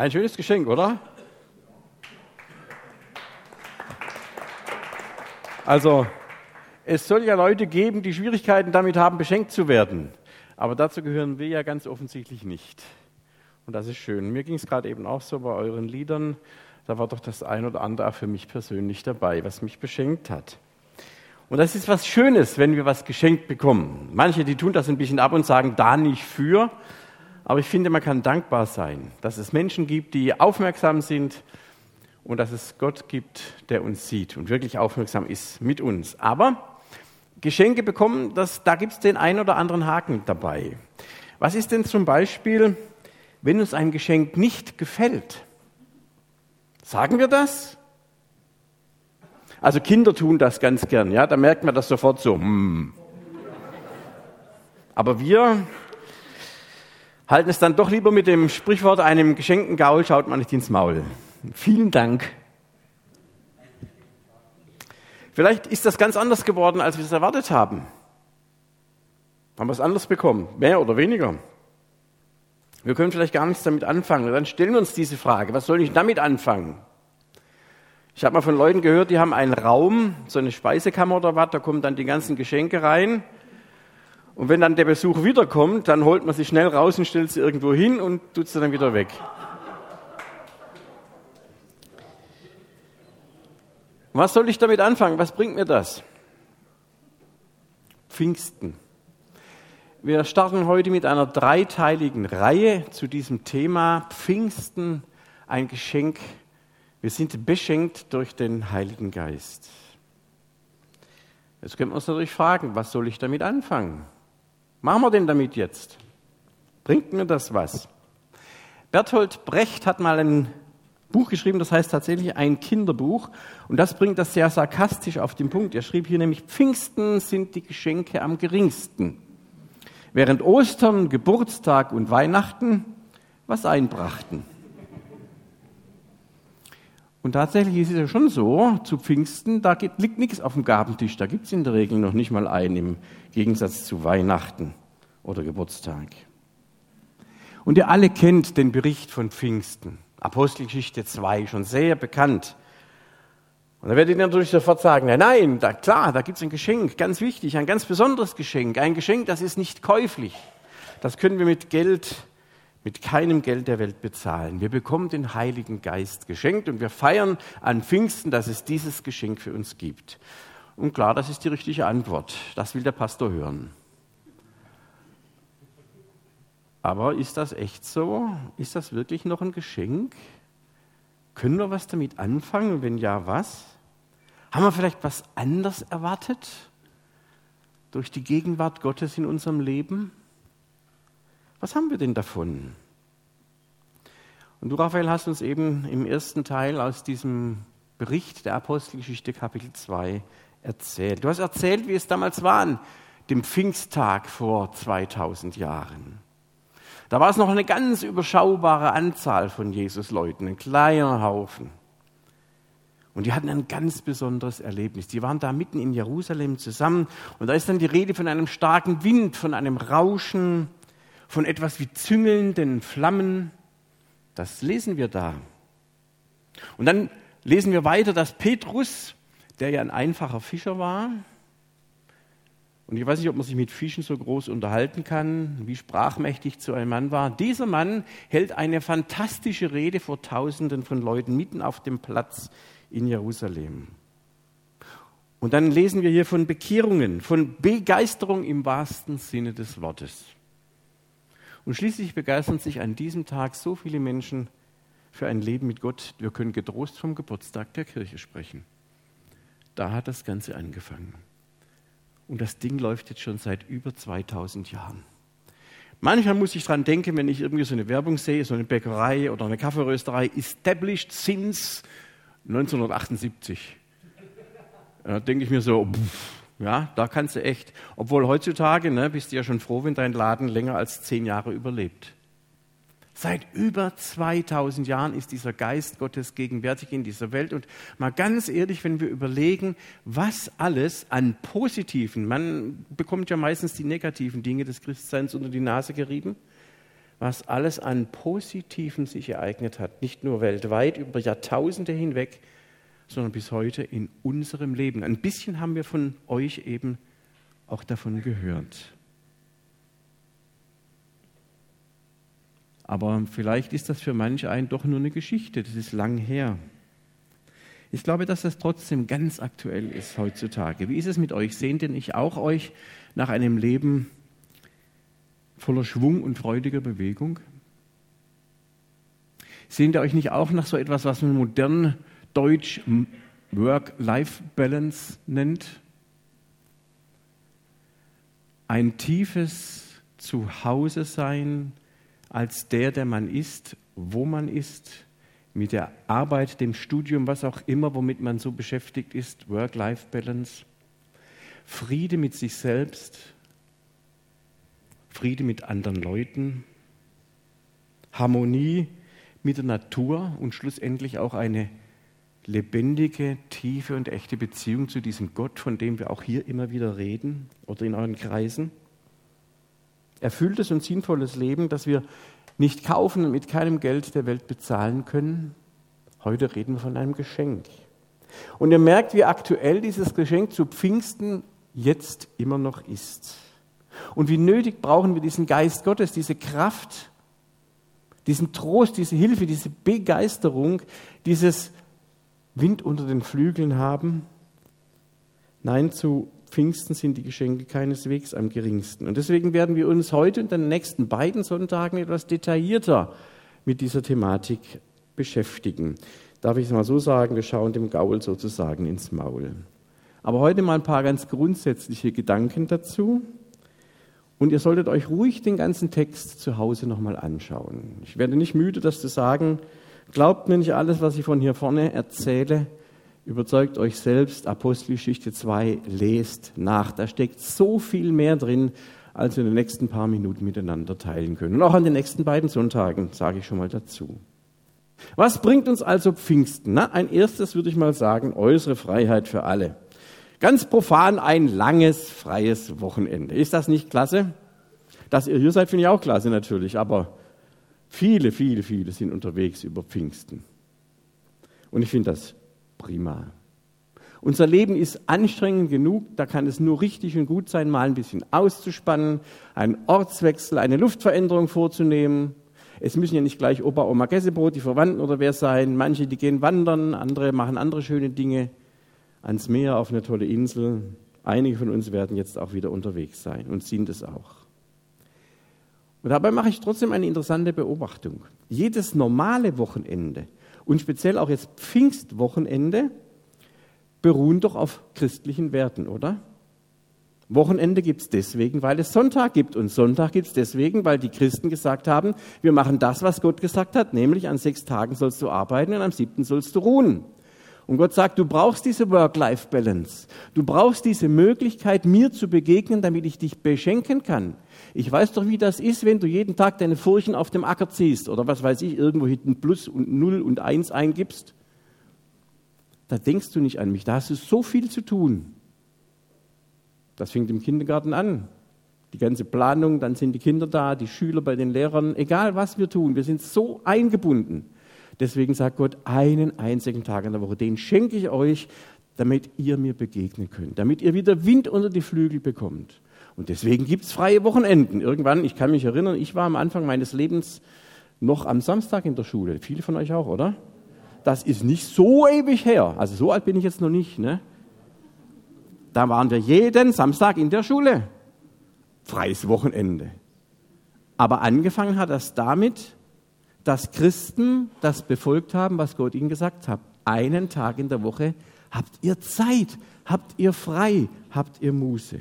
Ein schönes Geschenk, oder? Also, es soll ja Leute geben, die Schwierigkeiten damit haben, beschenkt zu werden. Aber dazu gehören wir ja ganz offensichtlich nicht. Und das ist schön. Mir ging es gerade eben auch so bei euren Liedern. Da war doch das ein oder andere auch für mich persönlich dabei, was mich beschenkt hat. Und das ist was Schönes, wenn wir was geschenkt bekommen. Manche, die tun das ein bisschen ab und sagen, da nicht für. Aber ich finde, man kann dankbar sein, dass es Menschen gibt, die aufmerksam sind und dass es Gott gibt, der uns sieht und wirklich aufmerksam ist mit uns. Aber Geschenke bekommen, das, da gibt es den einen oder anderen Haken dabei. Was ist denn zum Beispiel, wenn uns ein Geschenk nicht gefällt? Sagen wir das? Also Kinder tun das ganz gern, ja, da merkt man das sofort so. Hmm. Aber wir halten es dann doch lieber mit dem Sprichwort, einem geschenkten Gaul schaut man nicht ins Maul. Vielen Dank Vielleicht ist das ganz anders geworden, als wir es erwartet haben. Haben wir es anders bekommen, mehr oder weniger. Wir können vielleicht gar nichts damit anfangen. dann stellen wir uns diese Frage, was soll ich damit anfangen? Ich habe mal von Leuten gehört, die haben einen Raum, so eine Speisekammer oder was, da kommen dann die ganzen Geschenke rein. Und wenn dann der Besuch wiederkommt, dann holt man sie schnell raus und stellt sie irgendwo hin und tut sie dann wieder weg. Was soll ich damit anfangen? Was bringt mir das? Pfingsten. Wir starten heute mit einer dreiteiligen Reihe zu diesem Thema Pfingsten, ein Geschenk. Wir sind beschenkt durch den Heiligen Geist. Jetzt können wir uns natürlich fragen, was soll ich damit anfangen? Machen wir denn damit jetzt? Bringt mir das was? Berthold Brecht hat mal ein Buch geschrieben, das heißt tatsächlich ein Kinderbuch. Und das bringt das sehr sarkastisch auf den Punkt. Er schrieb hier nämlich, Pfingsten sind die Geschenke am geringsten. Während Ostern, Geburtstag und Weihnachten was einbrachten. Und tatsächlich ist es ja schon so, zu Pfingsten, da liegt nichts auf dem Gabentisch, da gibt es in der Regel noch nicht mal einen, im Gegensatz zu Weihnachten oder Geburtstag. Und ihr alle kennt den Bericht von Pfingsten. Apostelgeschichte 2, schon sehr bekannt. Und da werdet ihr natürlich sofort sagen, nein, nein, da, klar, da gibt es ein Geschenk, ganz wichtig, ein ganz besonderes Geschenk, ein Geschenk, das ist nicht käuflich. Das können wir mit Geld, mit keinem Geld der Welt bezahlen. Wir bekommen den Heiligen Geist geschenkt und wir feiern an Pfingsten, dass es dieses Geschenk für uns gibt. Und klar, das ist die richtige Antwort. Das will der Pastor hören. Aber ist das echt so? Ist das wirklich noch ein Geschenk? Können wir was damit anfangen? Wenn ja, was? Haben wir vielleicht was anders erwartet durch die Gegenwart Gottes in unserem Leben? Was haben wir denn davon? Und du, Raphael, hast uns eben im ersten Teil aus diesem Bericht der Apostelgeschichte Kapitel 2 erzählt. Du hast erzählt, wie es damals war an dem Pfingsttag vor 2000 Jahren. Da war es noch eine ganz überschaubare Anzahl von Jesus-Leuten, ein kleiner Haufen. Und die hatten ein ganz besonderes Erlebnis. Die waren da mitten in Jerusalem zusammen und da ist dann die Rede von einem starken Wind, von einem Rauschen, von etwas wie züngelnden Flammen. Das lesen wir da. Und dann lesen wir weiter, dass Petrus, der ja ein einfacher Fischer war, und ich weiß nicht, ob man sich mit Fischen so groß unterhalten kann, wie sprachmächtig zu einem Mann war. Dieser Mann hält eine fantastische Rede vor Tausenden von Leuten mitten auf dem Platz in Jerusalem. Und dann lesen wir hier von Bekehrungen, von Begeisterung im wahrsten Sinne des Wortes. Und schließlich begeistern sich an diesem Tag so viele Menschen für ein Leben mit Gott. Wir können getrost vom Geburtstag der Kirche sprechen. Da hat das Ganze angefangen. Und das Ding läuft jetzt schon seit über 2000 Jahren. Manchmal muss ich dran denken, wenn ich irgendwie so eine Werbung sehe, so eine Bäckerei oder eine Kaffeerösterei, established since 1978. Da denke ich mir so, pff, ja, da kannst du echt. Obwohl heutzutage ne, bist du ja schon froh, wenn dein Laden länger als zehn Jahre überlebt. Seit über 2000 Jahren ist dieser Geist Gottes gegenwärtig in dieser Welt. Und mal ganz ehrlich, wenn wir überlegen, was alles an Positiven, man bekommt ja meistens die negativen Dinge des Christseins unter die Nase gerieben, was alles an Positiven sich ereignet hat, nicht nur weltweit, über Jahrtausende hinweg, sondern bis heute in unserem Leben. Ein bisschen haben wir von euch eben auch davon gehört. Aber vielleicht ist das für manch einen doch nur eine Geschichte, das ist lang her. Ich glaube, dass das trotzdem ganz aktuell ist heutzutage. Wie ist es mit euch? Sehnt denn ich auch euch nach einem Leben voller Schwung und freudiger Bewegung? Sehnt ihr euch nicht auch nach so etwas, was man modern deutsch Work-Life-Balance nennt? Ein tiefes Zuhause sein als der, der man ist, wo man ist, mit der Arbeit, dem Studium, was auch immer, womit man so beschäftigt ist, Work-Life-Balance, Friede mit sich selbst, Friede mit anderen Leuten, Harmonie mit der Natur und schlussendlich auch eine lebendige, tiefe und echte Beziehung zu diesem Gott, von dem wir auch hier immer wieder reden oder in euren Kreisen. Erfülltes und sinnvolles Leben, das wir nicht kaufen und mit keinem Geld der Welt bezahlen können. Heute reden wir von einem Geschenk. Und ihr merkt, wie aktuell dieses Geschenk zu Pfingsten jetzt immer noch ist. Und wie nötig brauchen wir diesen Geist Gottes, diese Kraft, diesen Trost, diese Hilfe, diese Begeisterung, dieses Wind unter den Flügeln haben. Nein, zu Pfingsten sind die Geschenke keineswegs am geringsten. Und deswegen werden wir uns heute und den nächsten beiden Sonntagen etwas detaillierter mit dieser Thematik beschäftigen. Darf ich es mal so sagen, wir schauen dem Gaul sozusagen ins Maul. Aber heute mal ein paar ganz grundsätzliche Gedanken dazu. Und ihr solltet euch ruhig den ganzen Text zu Hause nochmal anschauen. Ich werde nicht müde, das zu sagen. Glaubt mir nicht alles, was ich von hier vorne erzähle. Überzeugt euch selbst, Apostelgeschichte 2, lest nach. Da steckt so viel mehr drin, als wir in den nächsten paar Minuten miteinander teilen können. Und auch an den nächsten beiden Sonntagen sage ich schon mal dazu. Was bringt uns also Pfingsten? Na, ein erstes würde ich mal sagen, äußere Freiheit für alle. Ganz profan ein langes, freies Wochenende. Ist das nicht klasse? Dass ihr hier seid, finde ich auch klasse natürlich, aber viele, viele, viele sind unterwegs über Pfingsten. Und ich finde das prima. Unser Leben ist anstrengend genug, da kann es nur richtig und gut sein, mal ein bisschen auszuspannen, einen Ortswechsel, eine Luftveränderung vorzunehmen. Es müssen ja nicht gleich Opa, Oma, Gäsebrot, die Verwandten oder wer sein. Manche, die gehen wandern, andere machen andere schöne Dinge ans Meer, auf eine tolle Insel. Einige von uns werden jetzt auch wieder unterwegs sein und sind es auch. Und dabei mache ich trotzdem eine interessante Beobachtung. Jedes normale Wochenende und speziell auch jetzt Pfingstwochenende beruhen doch auf christlichen Werten, oder? Wochenende gibt es deswegen, weil es Sonntag gibt. Und Sonntag gibt es deswegen, weil die Christen gesagt haben, wir machen das, was Gott gesagt hat, nämlich an sechs Tagen sollst du arbeiten und am siebten sollst du ruhen. Und Gott sagt, du brauchst diese Work-Life-Balance. Du brauchst diese Möglichkeit, mir zu begegnen, damit ich dich beschenken kann. Ich weiß doch, wie das ist, wenn du jeden Tag deine Furchen auf dem Acker ziehst oder was weiß ich, irgendwo hinten Plus und Null und Eins eingibst. Da denkst du nicht an mich, da hast du so viel zu tun. Das fängt im Kindergarten an. Die ganze Planung, dann sind die Kinder da, die Schüler bei den Lehrern, egal was wir tun, wir sind so eingebunden. Deswegen sagt Gott, einen einzigen Tag in der Woche, den schenke ich euch, damit ihr mir begegnen könnt, damit ihr wieder Wind unter die Flügel bekommt. Und deswegen gibt es freie Wochenenden. Irgendwann, ich kann mich erinnern, ich war am Anfang meines Lebens noch am Samstag in der Schule. Viele von euch auch, oder? Das ist nicht so ewig her. Also so alt bin ich jetzt noch nicht. Ne? Da waren wir jeden Samstag in der Schule. Freies Wochenende. Aber angefangen hat das damit, dass Christen das befolgt haben, was Gott ihnen gesagt hat. Einen Tag in der Woche habt ihr Zeit, habt ihr frei, habt ihr Muße.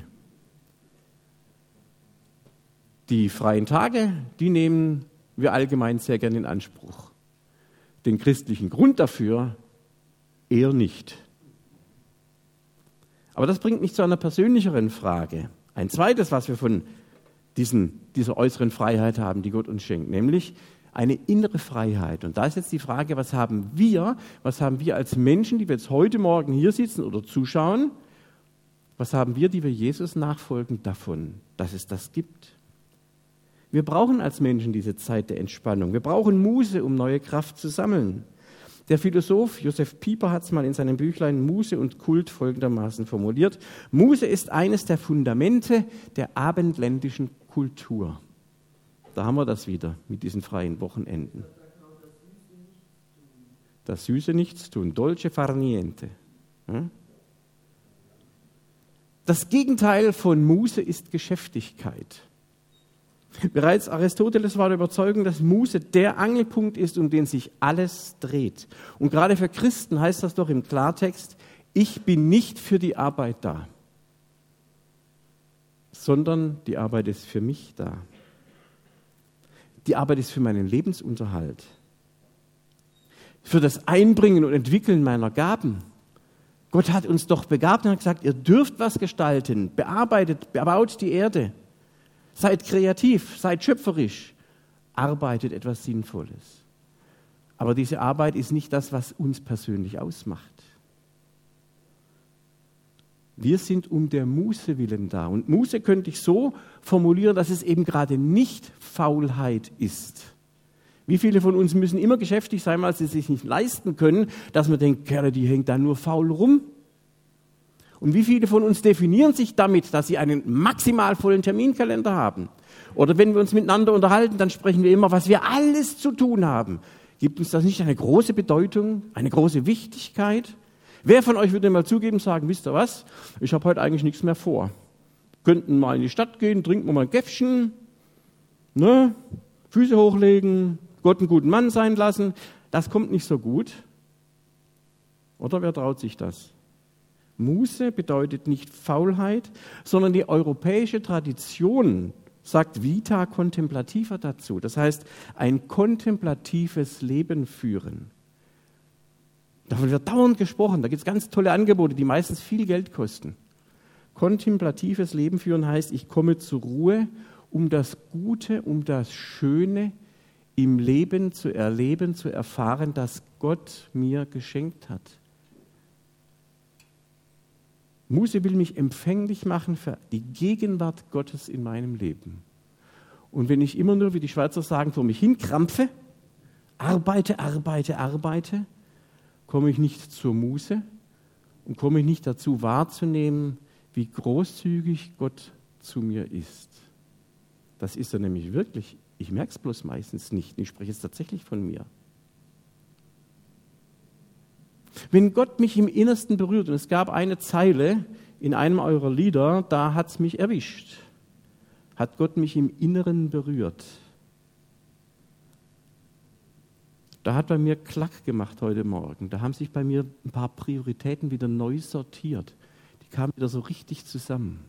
Die freien Tage, die nehmen wir allgemein sehr gern in Anspruch. Den christlichen Grund dafür eher nicht. Aber das bringt mich zu einer persönlicheren Frage. Ein zweites, was wir von diesen, dieser äußeren Freiheit haben, die Gott uns schenkt, nämlich eine innere Freiheit. Und da ist jetzt die Frage, was haben wir, was haben wir als Menschen, die wir jetzt heute Morgen hier sitzen oder zuschauen, was haben wir, die wir Jesus nachfolgen, davon, dass es das gibt? Wir brauchen als Menschen diese Zeit der Entspannung. Wir brauchen Muße, um neue Kraft zu sammeln. Der Philosoph Josef Pieper hat es mal in seinem Büchlein Muße und Kult folgendermaßen formuliert. Muße ist eines der Fundamente der abendländischen Kultur. Da haben wir das wieder mit diesen freien Wochenenden. Das süße Nichtstun, dolce far niente. Das Gegenteil von Muße ist Geschäftigkeit. Bereits Aristoteles war der Überzeugung, dass Muße der Angelpunkt ist, um den sich alles dreht. Und gerade für Christen heißt das doch im Klartext, ich bin nicht für die Arbeit da, sondern die Arbeit ist für mich da. Die Arbeit ist für meinen Lebensunterhalt, für das Einbringen und Entwickeln meiner Gaben. Gott hat uns doch begabt und hat gesagt, ihr dürft was gestalten, bearbeitet, bebaut die Erde. Seid kreativ, seid schöpferisch, arbeitet etwas Sinnvolles. Aber diese Arbeit ist nicht das, was uns persönlich ausmacht. Wir sind um der Muße willen da. Und Muße könnte ich so formulieren, dass es eben gerade nicht Faulheit ist. Wie viele von uns müssen immer geschäftig sein, weil sie es sich nicht leisten können, dass man denkt, Kerle, die hängt da nur faul rum. Und wie viele von uns definieren sich damit, dass sie einen maximal vollen Terminkalender haben? Oder wenn wir uns miteinander unterhalten, dann sprechen wir immer, was wir alles zu tun haben. Gibt uns das nicht eine große Bedeutung, eine große Wichtigkeit? Wer von euch würde mal zugeben, sagen, wisst ihr was, ich habe heute eigentlich nichts mehr vor. Könnten mal in die Stadt gehen, trinken wir mal ein Käffchen, ne? Füße hochlegen, Gott einen guten Mann sein lassen. Das kommt nicht so gut. Oder wer traut sich das? Muße bedeutet nicht Faulheit, sondern die europäische Tradition sagt Vita contemplativa dazu. Das heißt, ein kontemplatives Leben führen. Davon wird dauernd gesprochen. Da gibt es ganz tolle Angebote, die meistens viel Geld kosten. Kontemplatives Leben führen heißt, ich komme zur Ruhe, um das Gute, um das Schöne im Leben zu erleben, zu erfahren, das Gott mir geschenkt hat. Muse will mich empfänglich machen für die Gegenwart Gottes in meinem Leben. Und wenn ich immer nur, wie die Schweizer sagen, vor mich hinkrampfe, arbeite, arbeite, arbeite, komme ich nicht zur Muse und komme ich nicht dazu wahrzunehmen, wie großzügig Gott zu mir ist. Das ist er nämlich wirklich. Ich merke es bloß meistens nicht. Ich spreche es tatsächlich von mir. Wenn Gott mich im Innersten berührt, und es gab eine Zeile in einem eurer Lieder, da hat es mich erwischt, hat Gott mich im Inneren berührt. Da hat bei mir Klack gemacht heute Morgen. Da haben sich bei mir ein paar Prioritäten wieder neu sortiert. Die kamen wieder so richtig zusammen.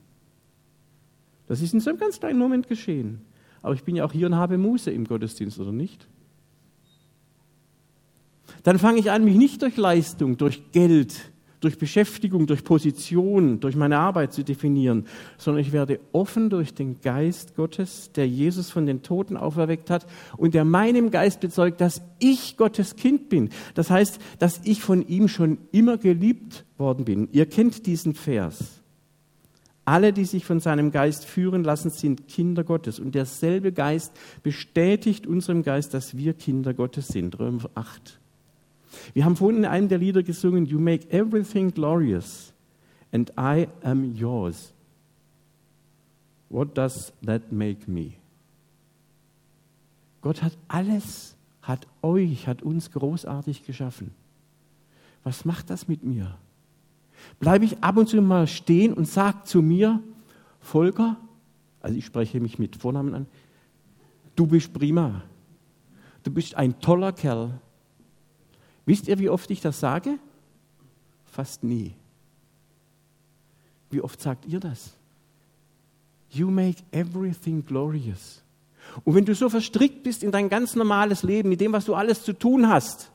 Das ist in so einem ganz kleinen Moment geschehen. Aber ich bin ja auch hier und habe Muße im Gottesdienst, oder nicht? Dann fange ich an, mich nicht durch Leistung, durch Geld, durch Beschäftigung, durch Position, durch meine Arbeit zu definieren, sondern ich werde offen durch den Geist Gottes, der Jesus von den Toten auferweckt hat und der meinem Geist bezeugt, dass ich Gottes Kind bin. Das heißt, dass ich von ihm schon immer geliebt worden bin. Ihr kennt diesen Vers. Alle, die sich von seinem Geist führen lassen, sind Kinder Gottes. Und derselbe Geist bestätigt unserem Geist, dass wir Kinder Gottes sind. Römer 8. Wir haben vorhin in einem der Lieder gesungen, You make everything glorious and I am yours. What does that make me? Gott hat alles, hat euch, hat uns großartig geschaffen. Was macht das mit mir? Bleibe ich ab und zu mal stehen und sage zu mir, Volker, also ich spreche mich mit Vornamen an, du bist prima. Du bist ein toller Kerl. Wisst ihr, wie oft ich das sage? Fast nie. Wie oft sagt ihr das? You make everything glorious. Und wenn du so verstrickt bist in dein ganz normales Leben, mit dem, was du alles zu tun hast,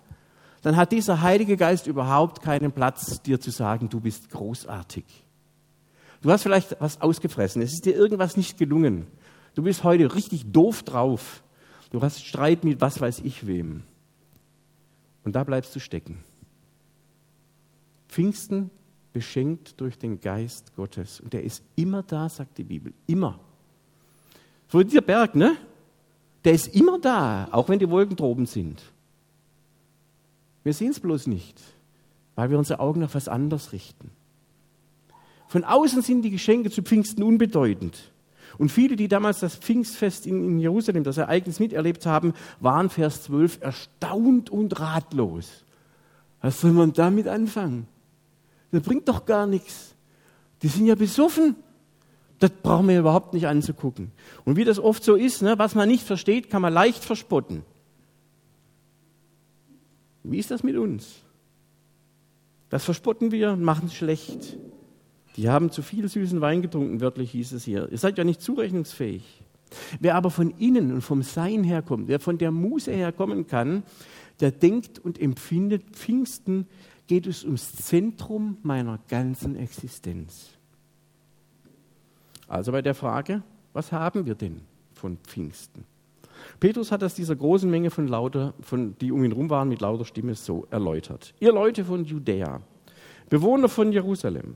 dann hat dieser Heilige Geist überhaupt keinen Platz, dir zu sagen, du bist großartig. Du hast vielleicht was ausgefressen, es ist dir irgendwas nicht gelungen. Du bist heute richtig doof drauf. Du hast Streit mit was weiß ich wem. Und da bleibst du stecken. Pfingsten beschenkt durch den Geist Gottes. Und der ist immer da, sagt die Bibel. Immer. So dieser Berg, ne? Der ist immer da, auch wenn die Wolken droben sind. Wir sehen es bloß nicht, weil wir unsere Augen auf was anderes richten. Von außen sind die Geschenke zu Pfingsten unbedeutend. Und viele, die damals das Pfingstfest in, in Jerusalem, das Ereignis miterlebt haben, waren, Vers 12, erstaunt und ratlos. Was soll man damit anfangen? Das bringt doch gar nichts. Die sind ja besoffen. Das brauchen wir überhaupt nicht anzugucken. Und wie das oft so ist, ne, was man nicht versteht, kann man leicht verspotten. Wie ist das mit uns? Das verspotten wir und machen es schlecht. Die haben zu viel süßen Wein getrunken, wörtlich hieß es hier. Ihr seid ja nicht zurechnungsfähig. Wer aber von innen und vom Sein herkommt, wer von der Muse herkommen kann, der denkt und empfindet, Pfingsten geht es ums Zentrum meiner ganzen Existenz. Also bei der Frage, was haben wir denn von Pfingsten? Petrus hat das dieser großen Menge von lauter, von, die um ihn rum waren, mit lauter Stimme so erläutert. Ihr Leute von Judäa, Bewohner von Jerusalem,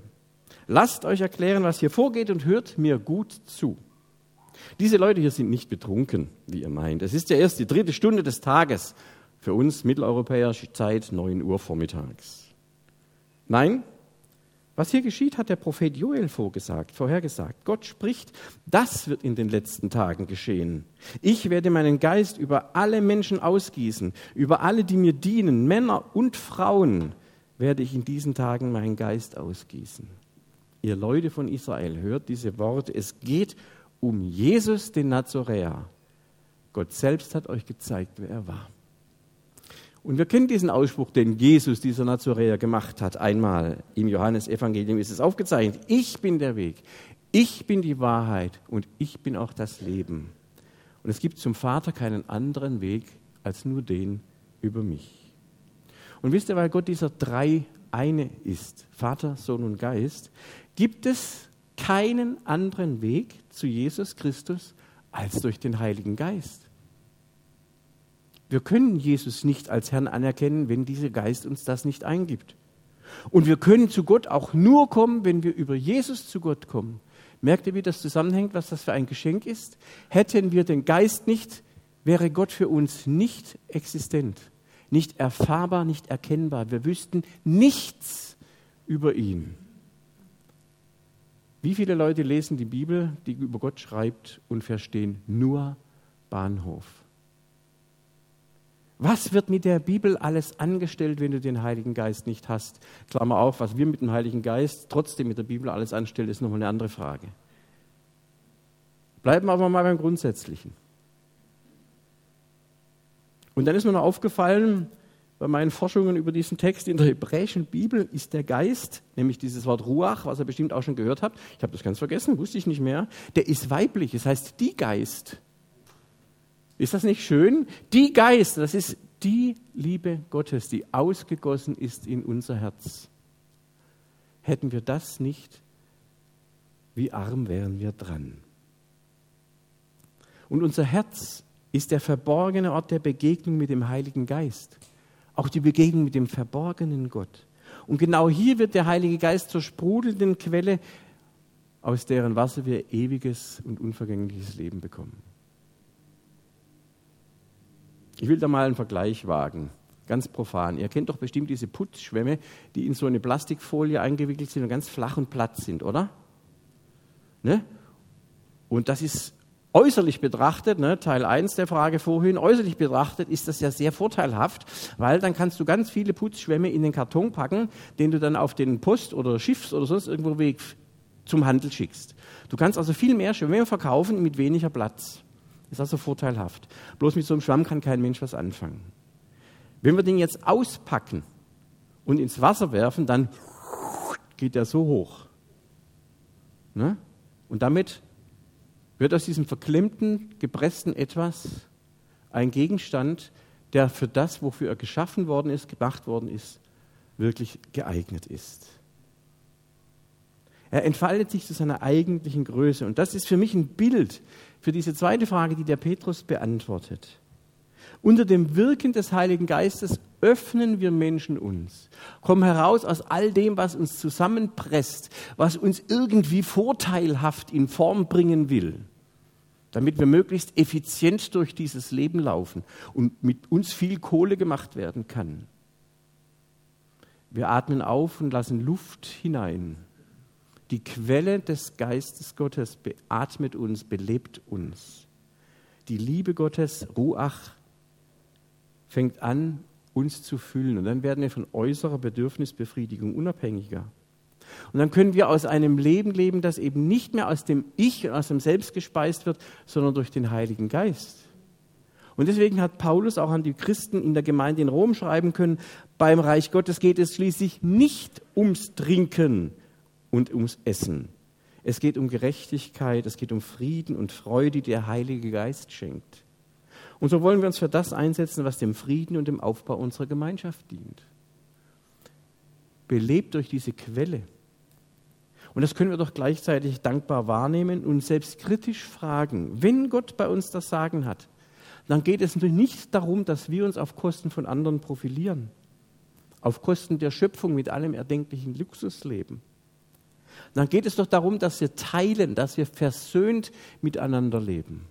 lasst euch erklären, was hier vorgeht und hört mir gut zu. Diese Leute hier sind nicht betrunken, wie ihr meint. Es ist ja erst die dritte Stunde des Tages. Für uns Mitteleuropäer Zeit 9 Uhr vormittags. Nein, was hier geschieht, hat der Prophet Joel vorgesagt, vorhergesagt. Gott spricht, das wird in den letzten Tagen geschehen. Ich werde meinen Geist über alle Menschen ausgießen, über alle, die mir dienen, Männer und Frauen, werde ich in diesen Tagen meinen Geist ausgießen. Ihr Leute von Israel, hört diese Worte. Es geht um Jesus, den Nazoräer. Gott selbst hat euch gezeigt, wer er war. Und wir kennen diesen Ausspruch, den Jesus, dieser Nazoräer, gemacht hat. Einmal im Johannesevangelium ist es aufgezeichnet. Ich bin der Weg, ich bin die Wahrheit und ich bin auch das Leben. Und es gibt zum Vater keinen anderen Weg als nur den über mich. Und wisst ihr, weil Gott dieser drei eine ist, Vater, Sohn und Geist, gibt es keinen anderen Weg zu Jesus Christus als durch den Heiligen Geist. Wir können Jesus nicht als Herrn anerkennen, wenn dieser Geist uns das nicht eingibt. Und wir können zu Gott auch nur kommen, wenn wir über Jesus zu Gott kommen. Merkt ihr, wie das zusammenhängt, was das für ein Geschenk ist? Hätten wir den Geist nicht, wäre Gott für uns nicht existent, nicht erfahrbar, nicht erkennbar. Wir wüssten nichts über ihn. Wie viele Leute lesen die Bibel, die über Gott schreibt und verstehen nur Bahnhof? Was wird mit der Bibel alles angestellt, wenn du den Heiligen Geist nicht hast? Klammer auf, was wir mit dem Heiligen Geist trotzdem mit der Bibel alles anstellen, ist nochmal eine andere Frage. Bleiben wir aber mal beim Grundsätzlichen. Und dann ist mir noch aufgefallen, bei meinen Forschungen über diesen Text in der hebräischen Bibel ist der Geist, nämlich dieses Wort Ruach, was ihr bestimmt auch schon gehört habt, ich habe das ganz vergessen, wusste ich nicht mehr, der ist weiblich, das heißt die Geist. Ist das nicht schön? Die Geist, das ist die Liebe Gottes, die ausgegossen ist in unser Herz. Hätten wir das nicht, wie arm wären wir dran. Und unser Herz ist der verborgene Ort der Begegnung mit dem Heiligen Geist. Auch die Begegnung mit dem verborgenen Gott. Und genau hier wird der Heilige Geist zur sprudelnden Quelle, aus deren Wasser wir ewiges und unvergängliches Leben bekommen. Ich will da mal einen Vergleich wagen, ganz profan. Ihr kennt doch bestimmt diese Putzschwämme, die in so eine Plastikfolie eingewickelt sind und ganz flach und platt sind, oder? Ne? Und das ist äußerlich betrachtet, ne, Teil 1 der Frage vorhin, äußerlich betrachtet ist das ja sehr vorteilhaft, weil dann kannst du ganz viele Putzschwämme in den Karton packen, den du dann auf den Post- oder Schiffs- oder sonst irgendwo Weg zum Handel schickst. Du kannst also viel mehr Schwämme verkaufen mit weniger Platz. Ist also vorteilhaft. Bloß mit so einem Schwamm kann kein Mensch was anfangen. Wenn wir den jetzt auspacken und ins Wasser werfen, dann geht der so hoch. Ne? Und damit wird aus diesem verklemmten, gepressten Etwas ein Gegenstand, der für das, wofür er geschaffen worden ist, gemacht worden ist, wirklich geeignet ist. Er entfaltet sich zu seiner eigentlichen Größe. Und das ist für mich ein Bild für diese zweite Frage, die der Petrus beantwortet. Unter dem Wirken des Heiligen Geistes öffnen wir Menschen uns, kommen heraus aus all dem, was uns zusammenpresst, was uns irgendwie vorteilhaft in Form bringen will. damit wir möglichst effizient durch dieses Leben laufen und mit uns viel Kohle gemacht werden kann. Wir atmen auf und lassen Luft hinein. Die Quelle des Geistes Gottes beatmet uns, belebt uns. Die Liebe Gottes, Ruach, fängt an, uns zu füllen. Und dann werden wir von äußerer Bedürfnisbefriedigung unabhängiger. Und dann können wir aus einem Leben leben, das eben nicht mehr aus dem Ich und aus dem Selbst gespeist wird, sondern durch den Heiligen Geist. Und deswegen hat Paulus auch an die Christen in der Gemeinde in Rom schreiben können, beim Reich Gottes geht es schließlich nicht ums Trinken und ums Essen. Es geht um Gerechtigkeit, es geht um Frieden und Freude, die der Heilige Geist schenkt. Und so wollen wir uns für das einsetzen, was dem Frieden und dem Aufbau unserer Gemeinschaft dient. Belebt durch diese Quelle. Und das können wir doch gleichzeitig dankbar wahrnehmen und selbst kritisch fragen. Wenn Gott bei uns das Sagen hat, dann geht es natürlich nicht darum, dass wir uns auf Kosten von anderen profilieren, auf Kosten der Schöpfung mit allem erdenklichen Luxus leben. Dann geht es doch darum, dass wir teilen, dass wir versöhnt miteinander leben,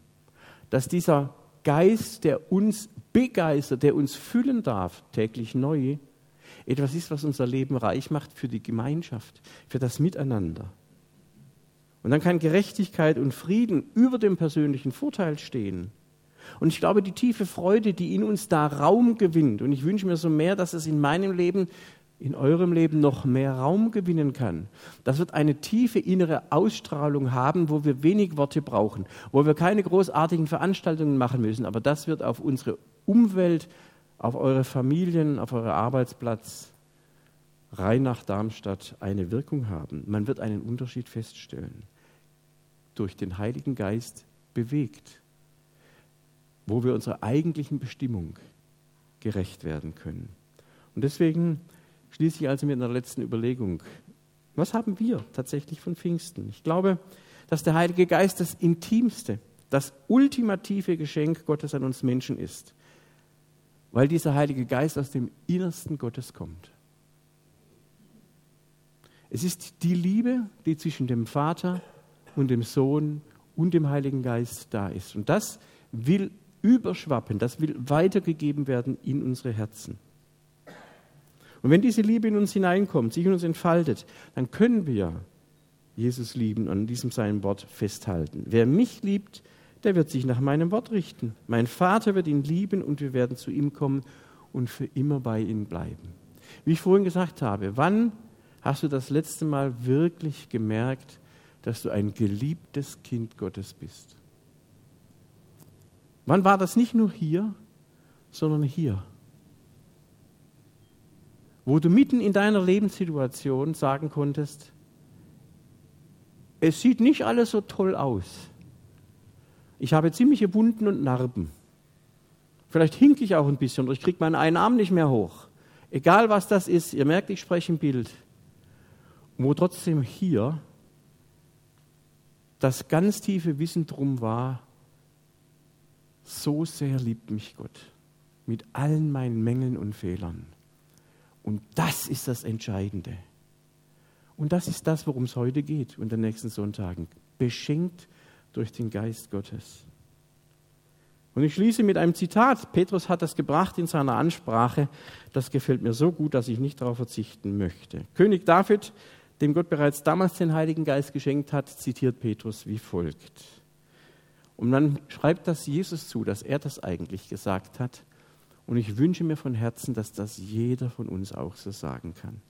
dass dieser Geist, der uns begeistert, der uns füllen darf, täglich neu, etwas ist, was unser Leben reich macht für die Gemeinschaft, für das Miteinander. Und dann kann Gerechtigkeit und Frieden über dem persönlichen Vorteil stehen. Und ich glaube, die tiefe Freude, die in uns da Raum gewinnt, und ich wünsche mir so mehr, dass es in meinem Leben in eurem Leben noch mehr Raum gewinnen kann. Das wird eine tiefe innere Ausstrahlung haben, wo wir wenig Worte brauchen, wo wir keine großartigen Veranstaltungen machen müssen, aber das wird auf unsere Umwelt, auf eure Familien, auf euren Arbeitsplatz rein nach Darmstadt eine Wirkung haben. Man wird einen Unterschied feststellen. Durch den Heiligen Geist bewegt, wo wir unserer eigentlichen Bestimmung gerecht werden können. Und deswegen schließe ich also mit einer letzten Überlegung. Was haben wir tatsächlich von Pfingsten? Ich glaube, dass der Heilige Geist das intimste, das ultimative Geschenk Gottes an uns Menschen ist, weil dieser Heilige Geist aus dem Innersten Gottes kommt. Es ist die Liebe, die zwischen dem Vater und dem Sohn und dem Heiligen Geist da ist. Und das will überschwappen, das will weitergegeben werden in unsere Herzen. Und wenn diese Liebe in uns hineinkommt, sich in uns entfaltet, dann können wir Jesus lieben und an diesem seinem Wort festhalten. Wer mich liebt, der wird sich nach meinem Wort richten. Mein Vater wird ihn lieben und wir werden zu ihm kommen und für immer bei ihm bleiben. Wie ich vorhin gesagt habe, wann hast du das letzte Mal wirklich gemerkt, dass du ein geliebtes Kind Gottes bist? Wann war das nicht nur hier, sondern hier? Wo du mitten in deiner Lebenssituation sagen konntest, es sieht nicht alles so toll aus. Ich habe ziemliche Wunden und Narben. Vielleicht hinke ich auch ein bisschen oder ich kriege meinen einen Arm nicht mehr hoch. Egal was das ist, ihr merkt, ich spreche im Bild. Wo trotzdem hier das ganz tiefe Wissen drum war, so sehr liebt mich Gott mit allen meinen Mängeln und Fehlern. Und das ist das Entscheidende. Und das ist das, worum es heute geht und den nächsten Sonntagen. Beschenkt durch den Geist Gottes. Und ich schließe mit einem Zitat. Petrus hat das gebracht in seiner Ansprache. Das gefällt mir so gut, dass ich nicht darauf verzichten möchte. König David, dem Gott bereits damals den Heiligen Geist geschenkt hat, zitiert Petrus wie folgt. Und dann schreibt das Jesus zu, dass er das eigentlich gesagt hat. Und ich wünsche mir von Herzen, dass das jeder von uns auch so sagen kann.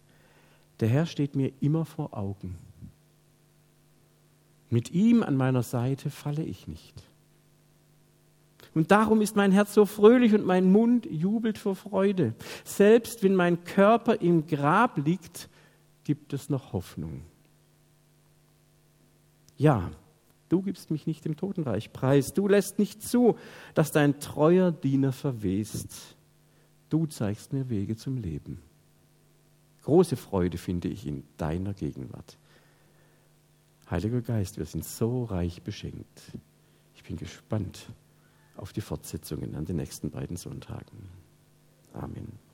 Der Herr steht mir immer vor Augen. Mit ihm an meiner Seite falle ich nicht. Und darum ist mein Herz so fröhlich und mein Mund jubelt vor Freude. Selbst wenn mein Körper im Grab liegt, gibt es noch Hoffnung. Ja, du gibst mich nicht im Totenreich preis. Du lässt nicht zu, dass dein treuer Diener verwest. Du zeigst mir Wege zum Leben. Große Freude finde ich in deiner Gegenwart. Heiliger Geist, wir sind so reich beschenkt. Ich bin gespannt auf die Fortsetzungen an den nächsten beiden Sonntagen. Amen.